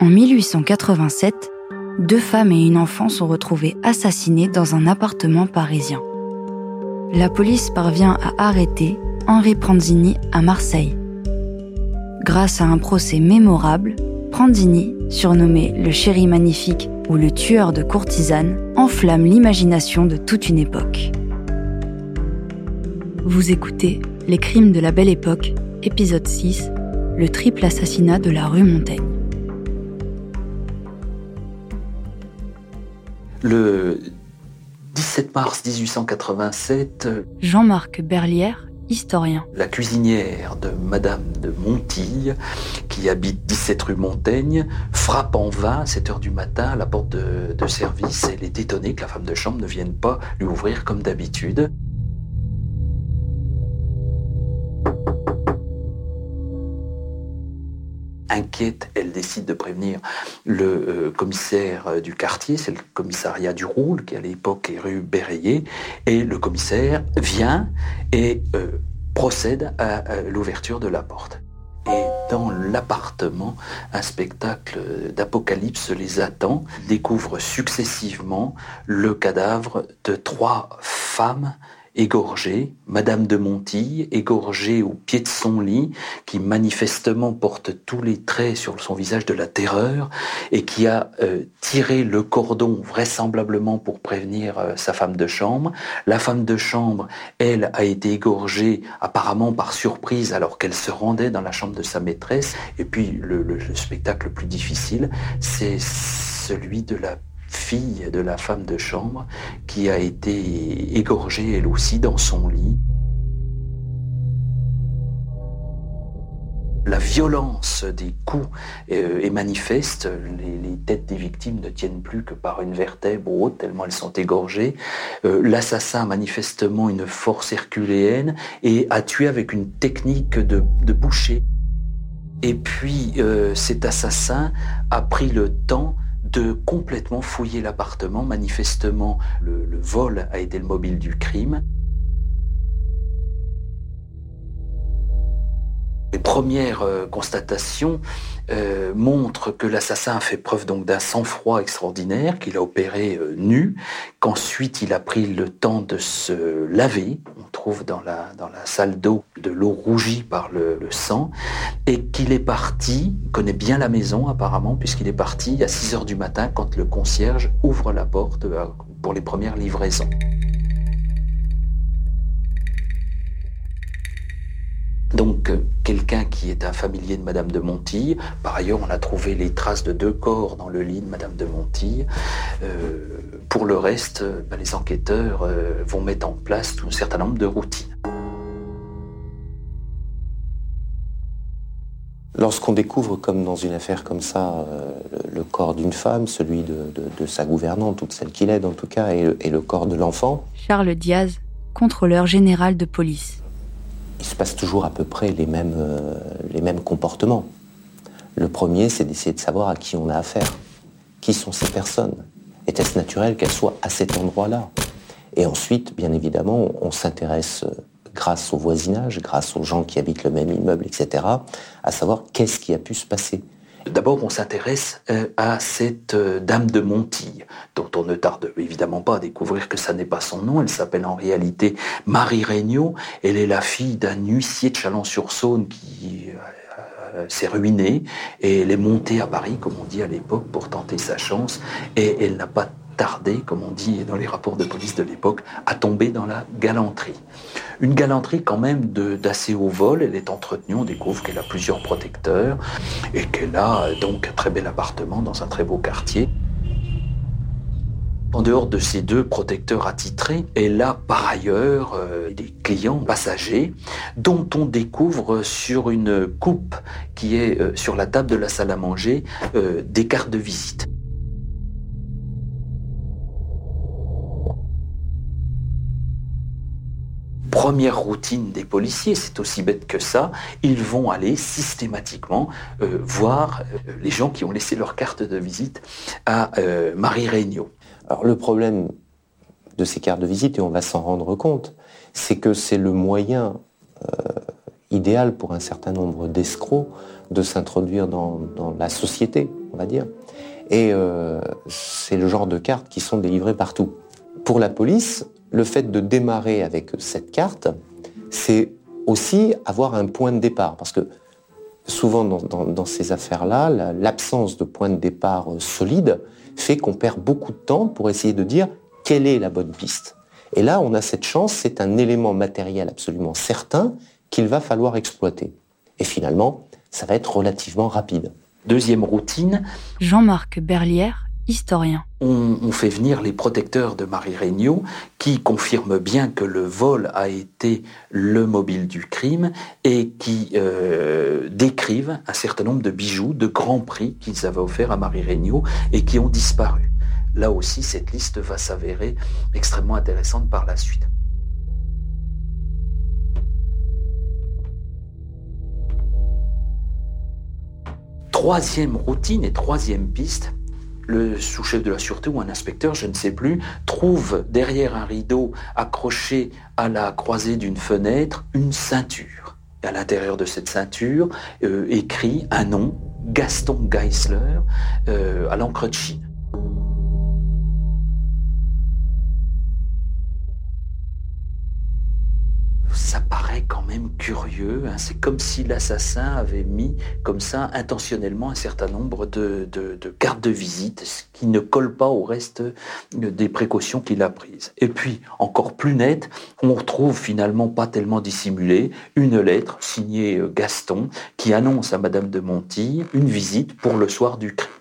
En 1887, deux femmes et une enfant sont retrouvées assassinées dans un appartement parisien. La police parvient à arrêter Henri Pranzini à Marseille. Grâce à un procès mémorable, Pranzini, surnommé le chéri magnifique ou le tueur de courtisanes, enflamme l'imagination de toute une époque. Vous écoutez Les crimes de la belle époque, épisode 6, le triple assassinat de la rue Montaigne. Le 17 mars 1887, Jean-Marc Berlière, historien. La cuisinière de Madame de Montille, qui habite 17 rue Montaigne, frappe en vain à 7 heures du matin à la porte de, de service. Elle est étonnée que la femme de chambre ne vienne pas lui ouvrir comme d'habitude. Inquiète, elle décide de prévenir le euh, commissaire euh, du quartier, c'est le commissariat du Roule, qui à l'époque est rue Bérayer, et le commissaire vient et euh, procède à, l'ouverture de la porte. Et dans l'appartement, un spectacle d'apocalypse les attend, découvre successivement le cadavre de trois femmes égorgée, Madame de Montille, égorgée au pied de son lit, qui manifestement porte tous les traits sur son visage de la terreur, et qui a euh, tiré le cordon vraisemblablement pour prévenir euh, sa femme de chambre. La femme de chambre, elle, a été égorgée apparemment par surprise alors qu'elle se rendait dans la chambre de sa maîtresse. Et puis le, le spectacle le plus difficile, c'est celui de la fille de la femme de chambre, qui a été égorgée elle aussi dans son lit. La violence des coups euh, est manifeste. Les, têtes des victimes ne tiennent plus que par une vertèbre ou autre, tellement elles sont égorgées. Euh, l'assassin a manifestement une force herculéenne et a tué avec une technique de, boucher. Et puis euh, cet assassin a pris le temps de complètement fouiller l'appartement. Manifestement, le, vol a été le mobile du crime. Les premières euh, constatations euh, montrent que l'assassin a fait preuve d'un sang-froid extraordinaire, qu'il a opéré euh, nu, qu'ensuite il a pris le temps de se laver. On trouve dans la, salle d'eau de l'eau rougie par le, le sang, et qu'il est parti, il connaît bien la maison apparemment, puisqu'il est parti à 6 heures du matin quand le concierge ouvre la porte pour les premières livraisons. Donc euh, quelqu'un qui est un familier de Madame de Montille. Par ailleurs, on a trouvé les traces de deux corps dans le lit de Madame de Montille. Euh, pour le reste, euh, ben, les enquêteurs vont mettre en place tout un certain nombre de routines. Lorsqu'on découvre, comme dans une affaire comme ça, le, corps d'une femme, celui de, sa gouvernante, toute celle qu'il aide en tout cas, et le corps de l'enfant. Charles Diaz, contrôleur général de police il se passe toujours à peu près les mêmes, euh, les mêmes comportements. Le premier, c'est d'essayer de savoir à qui on a affaire. Qui sont ces personnes? Était-ce naturel qu'elles soient à cet endroit-là? Et ensuite, bien évidemment, on s'intéresse, euh, grâce au voisinage, grâce aux gens qui habitent le même immeuble, etc., à savoir qu'est-ce qui a pu se passer. D'abord, on s'intéresse euh, à cette euh, dame de Montille, dont on ne tarde évidemment pas à découvrir que ça n'est pas son nom. Elle s'appelle en réalité Marie Regnault. Elle est la fille d'un huissier de Chalon-sur-Saône qui euh, s'est ruiné et elle est montée à Paris, comme on dit à l'époque, pour tenter sa chance. Et elle n'a pas comme on dit dans les rapports de police de l'époque, à tomber dans la galanterie. Une galanterie quand même d'assez haut vol, elle est entretenue, on découvre qu'elle a plusieurs protecteurs et qu'elle a donc un très bel appartement dans un très beau quartier. En dehors de ces deux protecteurs attitrés, elle a par ailleurs euh, des clients passagers dont on découvre sur une coupe qui est euh, sur la table de la salle à manger euh, des cartes de visite. Première routine des policiers, c'est aussi bête que ça, ils vont aller systématiquement euh, voir euh, les gens qui ont laissé leur carte de visite à euh, Marie Regnault. Alors le problème de ces cartes de visite, et on va s'en rendre compte, c'est que c'est le moyen idéal pour un certain nombre d'escrocs de s'introduire dans, la société, on va dire. Et c'est le genre de cartes qui sont délivrées partout. Pour la police, le fait de démarrer avec cette carte, c'est aussi avoir un point de départ. Parce que souvent dans, ces affaires-là, l'absence de point de départ euh, solide fait qu'on perd beaucoup de temps pour essayer de dire quelle est la bonne piste. Et là, on a cette chance, c'est un élément matériel absolument certain qu'il va falloir exploiter. Et finalement, ça va être relativement rapide. Deuxième routine. Jean-Marc Berlière, historien. On, fait venir les protecteurs de Marie Regnault qui confirment bien que le vol a été le mobile du crime et qui euh, décrivent un certain nombre de bijoux de grands prix qu'ils avaient offerts à Marie Regnault et qui ont disparu. Là aussi, cette liste va s'avérer extrêmement intéressante par la suite. Troisième routine et troisième piste, le sous-chef de la sûreté ou un inspecteur, je ne sais plus, trouve derrière un rideau accroché à la croisée d'une fenêtre une ceinture. Et à l'intérieur de cette ceinture, euh, écrit un nom, Gaston Geisler, euh, à l'encre de Chine. Curieux. Hein. C'est comme si l'assassin avait mis comme ça intentionnellement un certain nombre de, cartes de visite, ce qui ne colle pas au reste des précautions qu'il a prises. Et puis, encore plus net, on retrouve finalement pas tellement dissimulé une lettre signée euh, Gaston qui annonce à Madame de Monty une visite pour le soir du crime.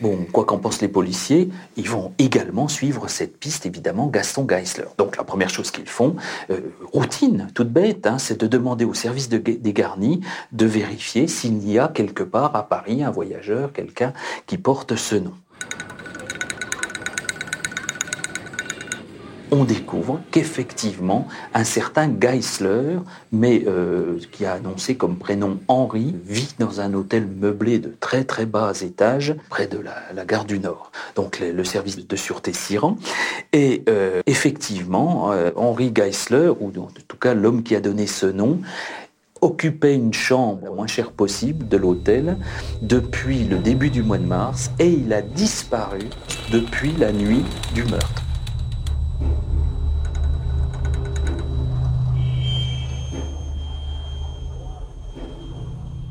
Bon, quoi qu'en pensent les policiers, ils vont également suivre cette piste, évidemment, Gaston Geisler. Donc la première chose qu'ils font, euh, routine, toute bête, hein, c'est de demander au service de, des garnis de vérifier s'il y a quelque part à Paris un voyageur, quelqu'un qui porte ce nom. On découvre qu'effectivement, un certain Geisler, mais euh, qui a annoncé comme prénom Henri, vit dans un hôtel meublé de très très bas étage près de la, gare du Nord. Donc le, service de sûreté s'y rend. Et euh, effectivement, euh, Henri Geisler, ou en tout cas l'homme qui a donné ce nom, occupait une chambre la moins chère possible de l'hôtel depuis le début du mois de mars et il a disparu depuis la nuit du meurtre.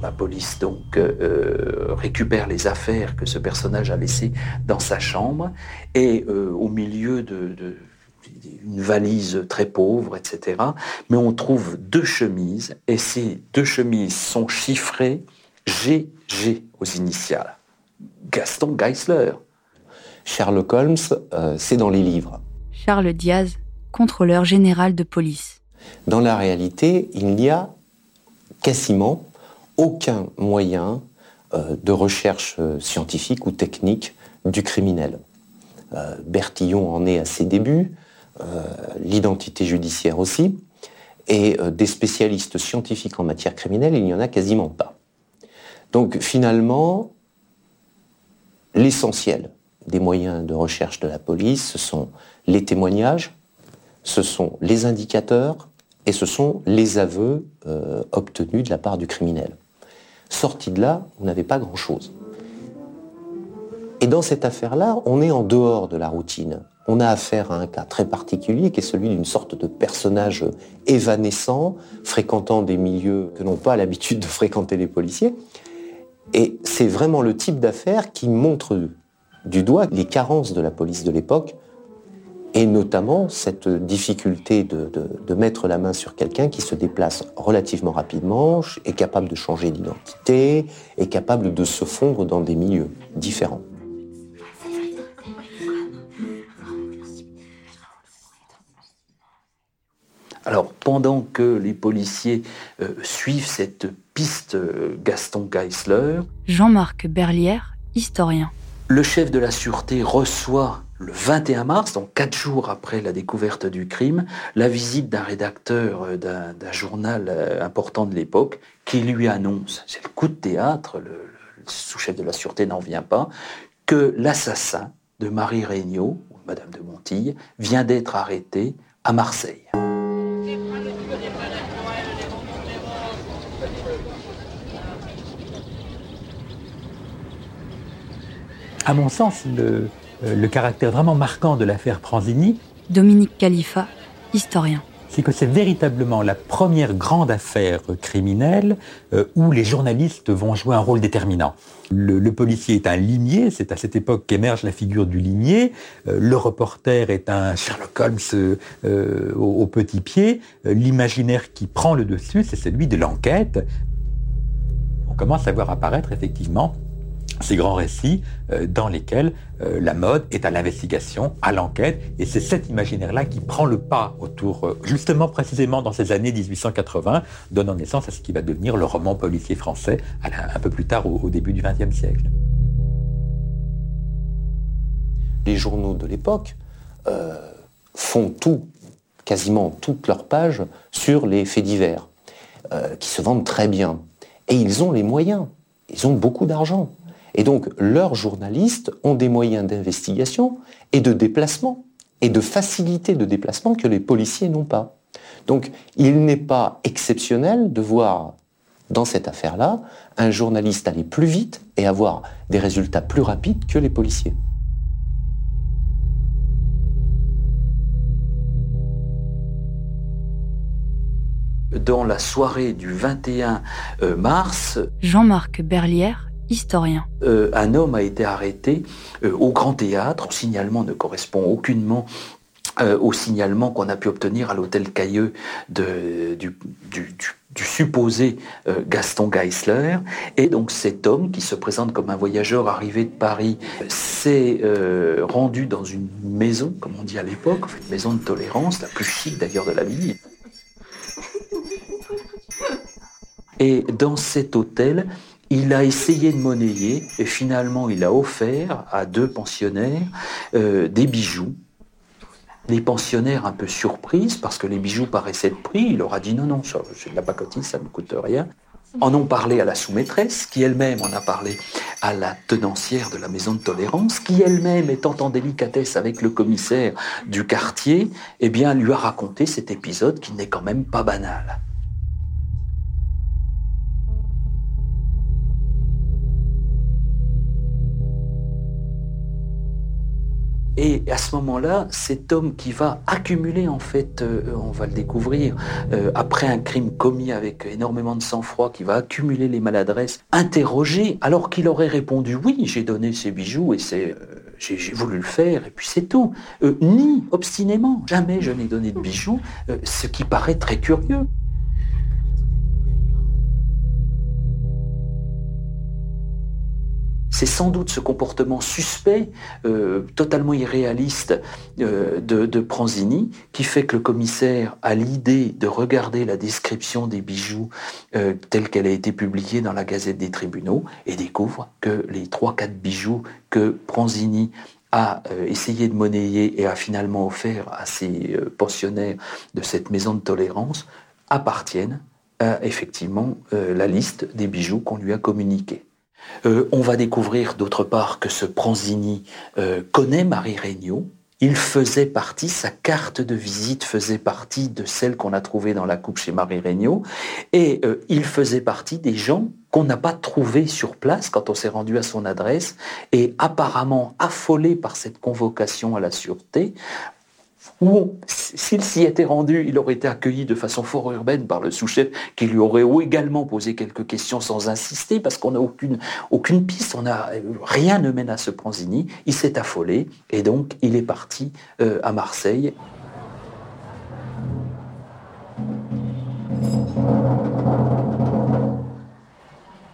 La police donc euh, récupère les affaires que ce personnage a laissées dans sa chambre et euh, au milieu de, une valise très pauvre, etc. Mais on trouve deux chemises et ces deux chemises sont chiffrées GG aux initiales. Gaston Geisler. Sherlock Holmes, euh, c'est dans les livres. Charles Diaz, contrôleur général de police. Dans la réalité, il n'y a quasiment aucun moyen euh, de recherche euh, scientifique ou technique du criminel. Euh, Bertillon en est à ses débuts, l'identité judiciaire aussi, et des spécialistes scientifiques en matière criminelle, il n'y en a quasiment pas. Donc finalement, l'essentiel des moyens de recherche de la police, ce sont les témoignages, ce sont les indicateurs et ce sont les aveux obtenus de la part du criminel. Sorti de là, on n'avait pas grand-chose. Et dans cette affaire-là, on est en dehors de la routine. On a affaire à un cas très particulier qui est celui d'une sorte de personnage évanescent, fréquentant des milieux que n'ont pas l'habitude de fréquenter les policiers. Et c'est vraiment le type d'affaire qui montre du doigt les carences de la police de l'époque et notamment cette difficulté de, mettre la main sur quelqu'un qui se déplace relativement rapidement, est capable de changer d'identité, est capable de se fondre dans des milieux différents. Alors, pendant que les policiers euh, suivent cette piste euh, Gaston Geisler, Jean-Marc Berlière, historien. Le chef de la sûreté reçoit le 21 mars, donc quatre jours après la découverte du crime, la visite d'un rédacteur euh, d'un journal euh, important de l'époque qui lui annonce, c'est le coup de théâtre, le, sous-chef de la sûreté n'en vient pas, que l'assassin de Marie Regnault, ou Madame de Montille, vient d'être arrêté à Marseille. À mon sens, le, le caractère vraiment marquant de l'affaire Pranzini, Dominique Khalifa, historien c'est que c'est véritablement la première grande affaire criminelle euh, où les journalistes vont jouer un rôle déterminant. Le, policier est un limier, c'est à cette époque qu'émerge la figure du limier. Euh, le reporter est un Sherlock Holmes euh, au, au, petit pied. L'imaginaire qui prend le dessus, c'est celui de l'enquête. On commence à voir apparaître effectivement ces grands récits euh, dans lesquels euh, la mode est à l'investigation, à l'enquête, et c'est cet imaginaire-là qui prend le pas autour, euh, justement précisément dans ces années 1880, donnant naissance à ce qui va devenir le roman policier français un peu plus tard au, début du XXe siècle. Les journaux de l'époque font tout, quasiment toutes leurs pages, sur les faits divers, qui se vendent très bien. Et ils ont les moyens, ils ont beaucoup d'argent. Et donc, leurs journalistes ont des moyens d'investigation et de déplacement, et de facilité de déplacement que les policiers n'ont pas. Donc, il n'est pas exceptionnel de voir dans cette affaire-là un journaliste aller plus vite et avoir des résultats plus rapides que les policiers. Dans la soirée du 21 euh, mars, Jean-Marc Berlière historien. Euh, un homme a été arrêté euh, au Grand Théâtre. Le signalement ne correspond aucunement euh, au signalement qu'on a pu obtenir à l'hôtel Cailleux du, supposé Gaston Geisler. Et donc cet homme, qui se présente comme un voyageur arrivé de Paris, s'est rendu dans une maison, comme on dit à l'époque, une maison de tolérance, la plus chic d'ailleurs de la ville. Et dans cet hôtel, il a essayé de monnayer et finalement il a offert à deux pensionnaires euh, des bijoux. Les pensionnaires un peu surprises parce que les bijoux paraissaient de prix, il leur a dit non, non, c'est de la pacotille, ça ne coûte rien. En ont parlé à la sous-maîtresse, qui elle-même en a parlé à la tenancière de la maison de tolérance, qui elle-même, étant en délicatesse avec le commissaire du quartier, eh bien, lui a raconté cet épisode qui n'est quand même pas banal. Et à ce moment-là, cet homme qui va accumuler, en fait, euh, on va le découvrir, euh, après un crime commis avec énormément de sang-froid, qui va accumuler les maladresses, interrogé, alors qu'il aurait répondu oui, j'ai donné ces bijoux et c'est, euh, j'ai, voulu le faire et puis c'est tout. ni obstinément, jamais je n'ai donné de bijoux, ce qui paraît très curieux. C'est sans doute ce comportement suspect, euh, totalement irréaliste euh, de, Pranzini, qui fait que le commissaire a l'idée de regarder la description des bijoux euh, telle qu'elle a été publiée dans la Gazette des tribunaux et découvre que les trois quatre bijoux que Pranzini a essayé de monnayer et a finalement offert à ses pensionnaires de cette maison de tolérance appartiennent à effectivement la liste des bijoux qu'on lui a communiqués. Euh, on va découvrir d'autre part que ce Pranzini euh, connaît Marie Regnault. Il faisait partie, sa carte de visite faisait partie de celle qu'on a trouvée dans la coupe chez Marie Regnault. Et euh, il faisait partie des gens qu'on n'a pas trouvés sur place quand on s'est rendu à son adresse. Et apparemment affolé par cette convocation à la sûreté, ou s'il s'y était rendu, il aurait été accueilli de façon fort urbaine par le sous-chef qui lui aurait également posé quelques questions sans insister parce qu'on n'a aucune, piste, a, rien ne mène à ce Pranzini. Il s'est affolé et donc il est parti euh, à Marseille.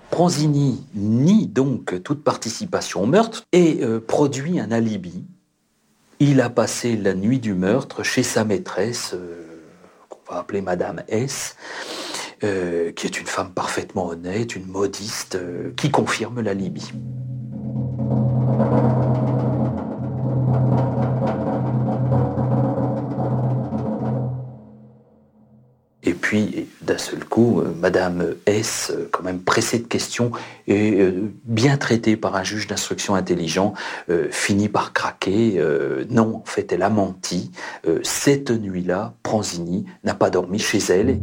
Pranzini nie donc toute participation au meurtre et euh, produit un alibi il a passé la nuit du meurtre chez sa maîtresse, euh, qu'on va appeler Madame S., euh, qui est une femme parfaitement honnête, une modiste, euh, qui confirme la Libye. Et puis, d'un seul coup, euh, Madame S, euh, quand même pressée de questions et euh, bien traitée par un juge d'instruction intelligent, finit par craquer. non, en fait, elle a menti. cette nuit-là, Pranzini n'a pas dormi chez elle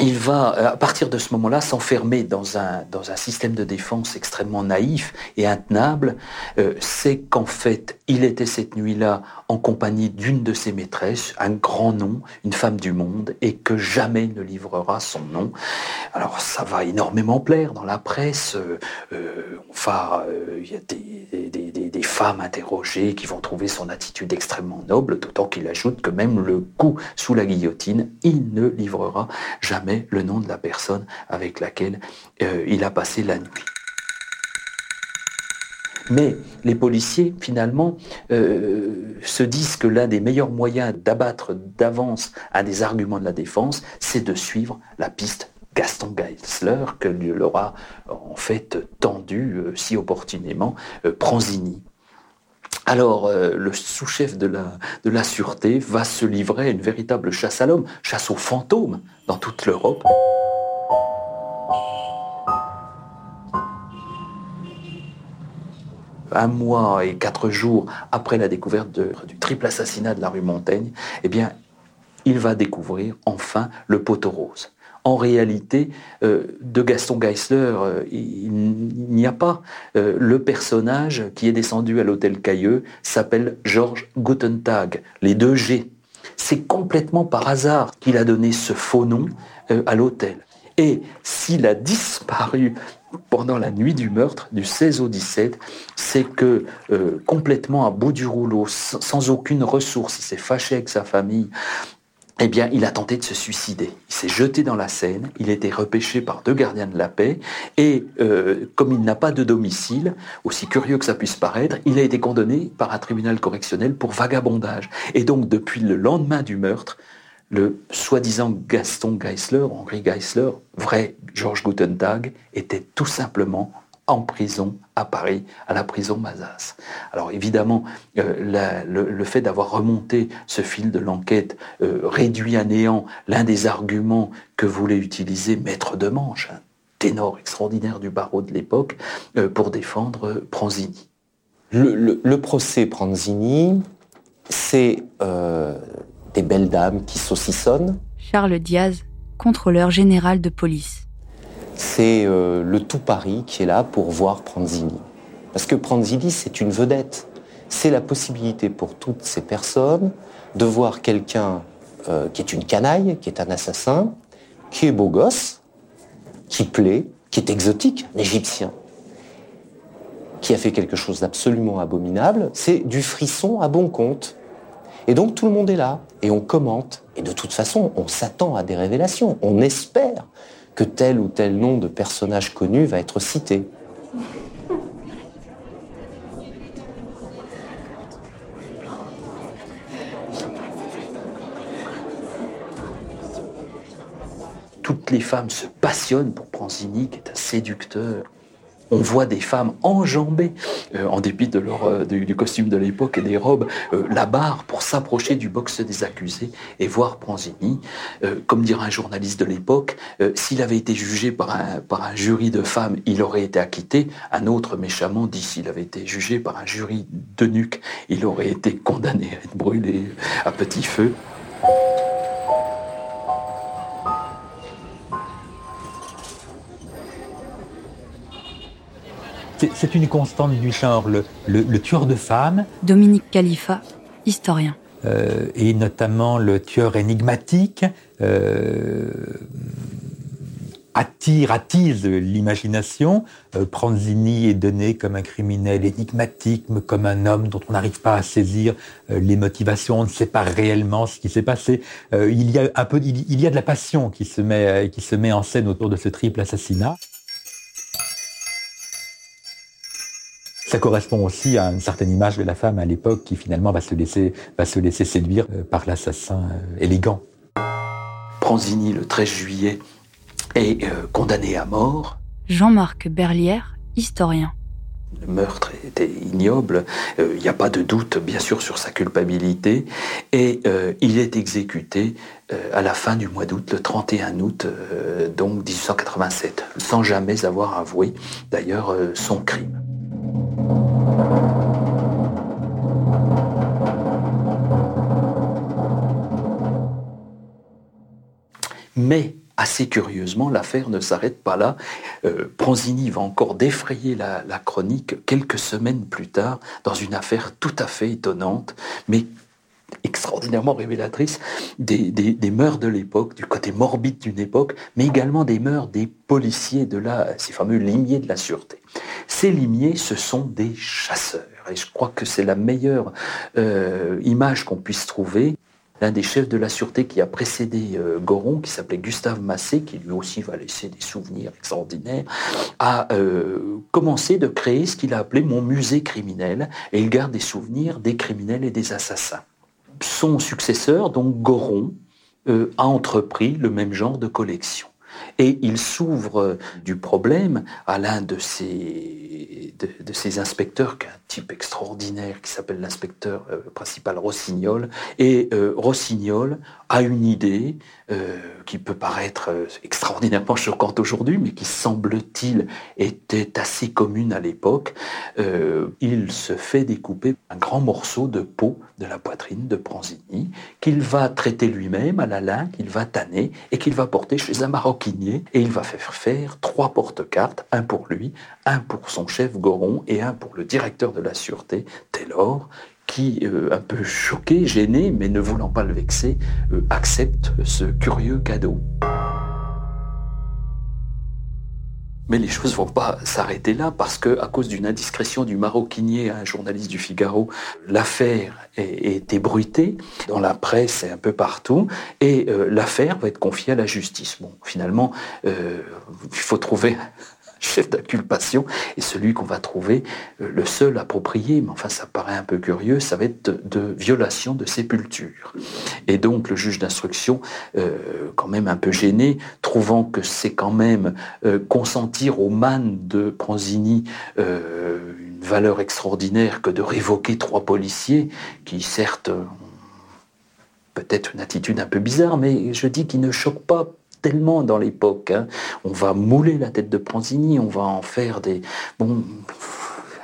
il va, euh, à partir de ce moment-là, s'enfermer dans un, système de défense extrêmement naïf et intenable. Euh, c'est qu'en fait, il était cette nuit-là en compagnie d'une de ses maîtresses, un grand nom, une femme du monde, et que jamais ne livrera son nom. Alors ça va énormément plaire dans la presse. Euh, enfin, il y a des, femmes interrogées qui vont trouver son attitude extrêmement noble, d'autant qu'il ajoute que même le coup sous la guillotine, il ne livrera jamais le nom de la personne avec laquelle euh, il a passé la nuit. Mais les policiers, finalement, euh, se disent que l'un des meilleurs moyens d'abattre d'avance un des arguments de la défense, c'est de suivre la piste Gaston Geisler, que leur a en fait tendu euh, si opportunément Pranzini. Alors, le sous-chef de la, de la sûreté va se livrer à une véritable chasse à l'homme, chasse aux fantômes dans toute l'Europe. un mois et quatre jours après la découverte du triple assassinat de la rue Montaigne, eh bien, il va découvrir enfin le poteau rose. En réalité, euh, de Gaston Geisler, euh, il, n'y a pas. Euh, le personnage qui est descendu à l'hôtel Cailleux s'appelle Georges Gutentag, les deux G. C'est complètement par hasard qu'il a donné ce faux nom à l'hôtel. Et s'il a disparu pendant la nuit du meurtre, du 16 au 17, c'est que complètement à bout du rouleau, sans, aucune ressource, il s'est fâché avec sa famille, eh bien, il a tenté de se suicider. Il s'est jeté dans la Seine, il a été repêché par deux gardiens de la paix, et euh, comme il n'a pas de domicile, aussi curieux que ça puisse paraître, il a été condamné par un tribunal correctionnel pour vagabondage. Et donc, depuis le lendemain du meurtre, le soi-disant Gaston Geisler, Henri Geisler, vrai Georges Gutentag, était tout simplement en prison à Paris, à la prison Mazas. Alors évidemment, euh, le, fait d'avoir remonté ce fil de l'enquête euh, réduit à néant l'un des arguments que voulait utiliser Maître de Manche, un ténor extraordinaire du barreau de l'époque, euh, pour défendre Pranzini. Le, procès Pranzini, c'est des belles dames qui saucissonnent. Charles Diaz, contrôleur général de police. C'est euh, le tout Paris qui est là pour voir Pranzini. Parce que Pranzini, c'est une vedette. C'est la possibilité pour toutes ces personnes de voir quelqu'un euh, qui est une canaille, qui est un assassin, qui est beau gosse, qui plaît, qui est exotique, un égyptien, qui a fait quelque chose d'absolument abominable. C'est du frisson à bon compte. Et donc tout le monde est là, et on commente, et de toute façon, on s'attend à des révélations, on espère que tel ou tel nom de personnage connu va être cité. Toutes les femmes se passionnent pour Pranzini, qui est un séducteur on voit des femmes enjamber, euh, en dépit euh, du, costume de l'époque et des robes, euh, la barre pour s'approcher du box des accusés et voir Pranzini. comme dirait un journaliste de l'époque, s'il avait été jugé par un, par un jury de femmes, il aurait été acquitté. Un autre méchamment dit s'il avait été jugé par un jury de nuque, il aurait été condamné à être brûlé à petit feu. C'est une constante du genre, le, tueur de femmes. Dominique Khalifa, historien. Euh, et notamment le tueur énigmatique, euh, attire, attise l'imagination. Euh, Pranzini est donné comme un criminel énigmatique, comme un homme dont on n'arrive pas à saisir les motivations, on ne sait pas réellement ce qui s'est passé. il y a un peu, il, il, y a de la passion qui se met, qui se met en scène autour de ce triple assassinat. Ça correspond aussi à une certaine image de la femme à l'époque qui finalement va se laisser, va se laisser séduire euh, par l'assassin euh, élégant. Pranzini, le 13 juillet, est euh, condamné à mort. Jean-Marc Berlière, historien. Le meurtre était ignoble, euh, il n'y a pas de doute bien sûr sur sa culpabilité, et euh, il est exécuté euh, à la fin du mois d'août, le 31 août donc 1887, sans jamais avoir avoué d'ailleurs son crime. Mais assez curieusement, l'affaire ne s'arrête pas là. Euh, Pranzini va encore défrayer la, chronique quelques semaines plus tard dans une affaire tout à fait étonnante, mais extraordinairement révélatrice des, des, mœurs de l'époque, du côté morbide d'une époque, mais également des mœurs des policiers de la, ces fameux limiers de la sûreté. Ces limiers, ce sont des chasseurs. Et je crois que c'est la meilleure euh, image qu'on puisse trouver l'un des chefs de la sûreté qui a précédé euh, Goron, qui s'appelait Gustave Massé, qui lui aussi va laisser des souvenirs extraordinaires, a euh, commencé de créer ce qu'il a appelé mon musée criminel, et il garde des souvenirs des criminels et des assassins. Son successeur, donc Goron, euh, a entrepris le même genre de collection. Et il s'ouvre du problème à l'un de ses, inspecteurs, qui est un type extraordinaire, qui s'appelle l'inspecteur euh, principal Rossignol. Et euh, Rossignol a une idée euh, qui peut paraître extraordinairement choquante aujourd'hui, mais qui semble-t-il était assez commune à l'époque. il se fait découper un grand morceau de peau de la poitrine de Pranzini, qu'il va traiter lui-même à la lin, qu'il va tanner et qu'il va porter chez un maroquinier. Et il va faire faire trois porte-cartes, un pour lui, un pour son chef Goron et un pour le directeur de la sûreté, Taylor, qui, euh, un peu choqué, gêné, mais ne voulant pas le vexer, euh, accepte ce curieux cadeau. Mais les choses vont pas s'arrêter là parce que, à cause d'une indiscrétion du maroquinier, un journaliste du Figaro, l'affaire est, ébruitée dans la presse et un peu partout, et euh, l'affaire va être confiée à la justice. Bon, finalement, il faut trouver chef d'inculpation, et celui qu'on va trouver euh, le seul approprié, mais enfin ça paraît un peu curieux, ça va être de, violation de sépulture. Et donc le juge d'instruction, euh, quand même un peu gêné, trouvant que c'est quand même euh, consentir au man de Pranzini une valeur extraordinaire que de révoquer trois policiers, qui certes peut-être une attitude un peu bizarre, mais je dis qu'il ne choque pas tellement dans l'époque. Hein. On va mouler la tête de Pranzini, on va en faire des... Bon,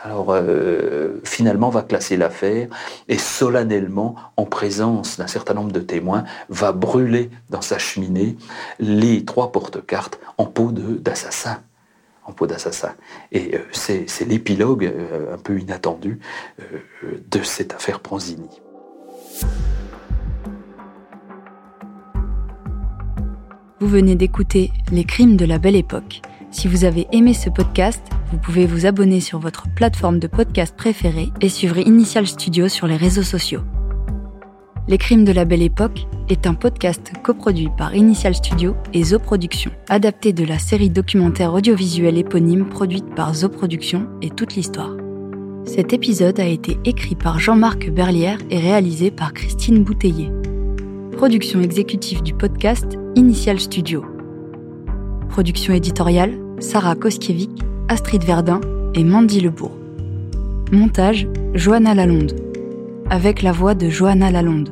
alors euh, finalement va classer l'affaire et solennellement, en présence d'un certain nombre de témoins, va brûler dans sa cheminée les trois porte-cartes en peau d'assassin. En peau d'assassin. Et euh, c'est l'épilogue euh, un peu inattendu de cette affaire Pranzini. Vous venez d'écouter Les crimes de la belle époque. Si vous avez aimé ce podcast, vous pouvez vous abonner sur votre plateforme de podcast préférée et suivre Initial Studio sur les réseaux sociaux. Les crimes de la belle époque est un podcast coproduit par Initial Studio et Zo Productions, adapté de la série documentaire audiovisuelle éponyme produite par Zo Productions et toute l'histoire. Cet épisode a été écrit par Jean-Marc Berlière et réalisé par Christine Bouteiller. Production exécutive du podcast Initial Studio. Production éditoriale Sarah Koskiewicz, Astrid Verdun et Mandy Lebourg. Montage Johanna Lalonde. Avec la voix de Johanna Lalonde.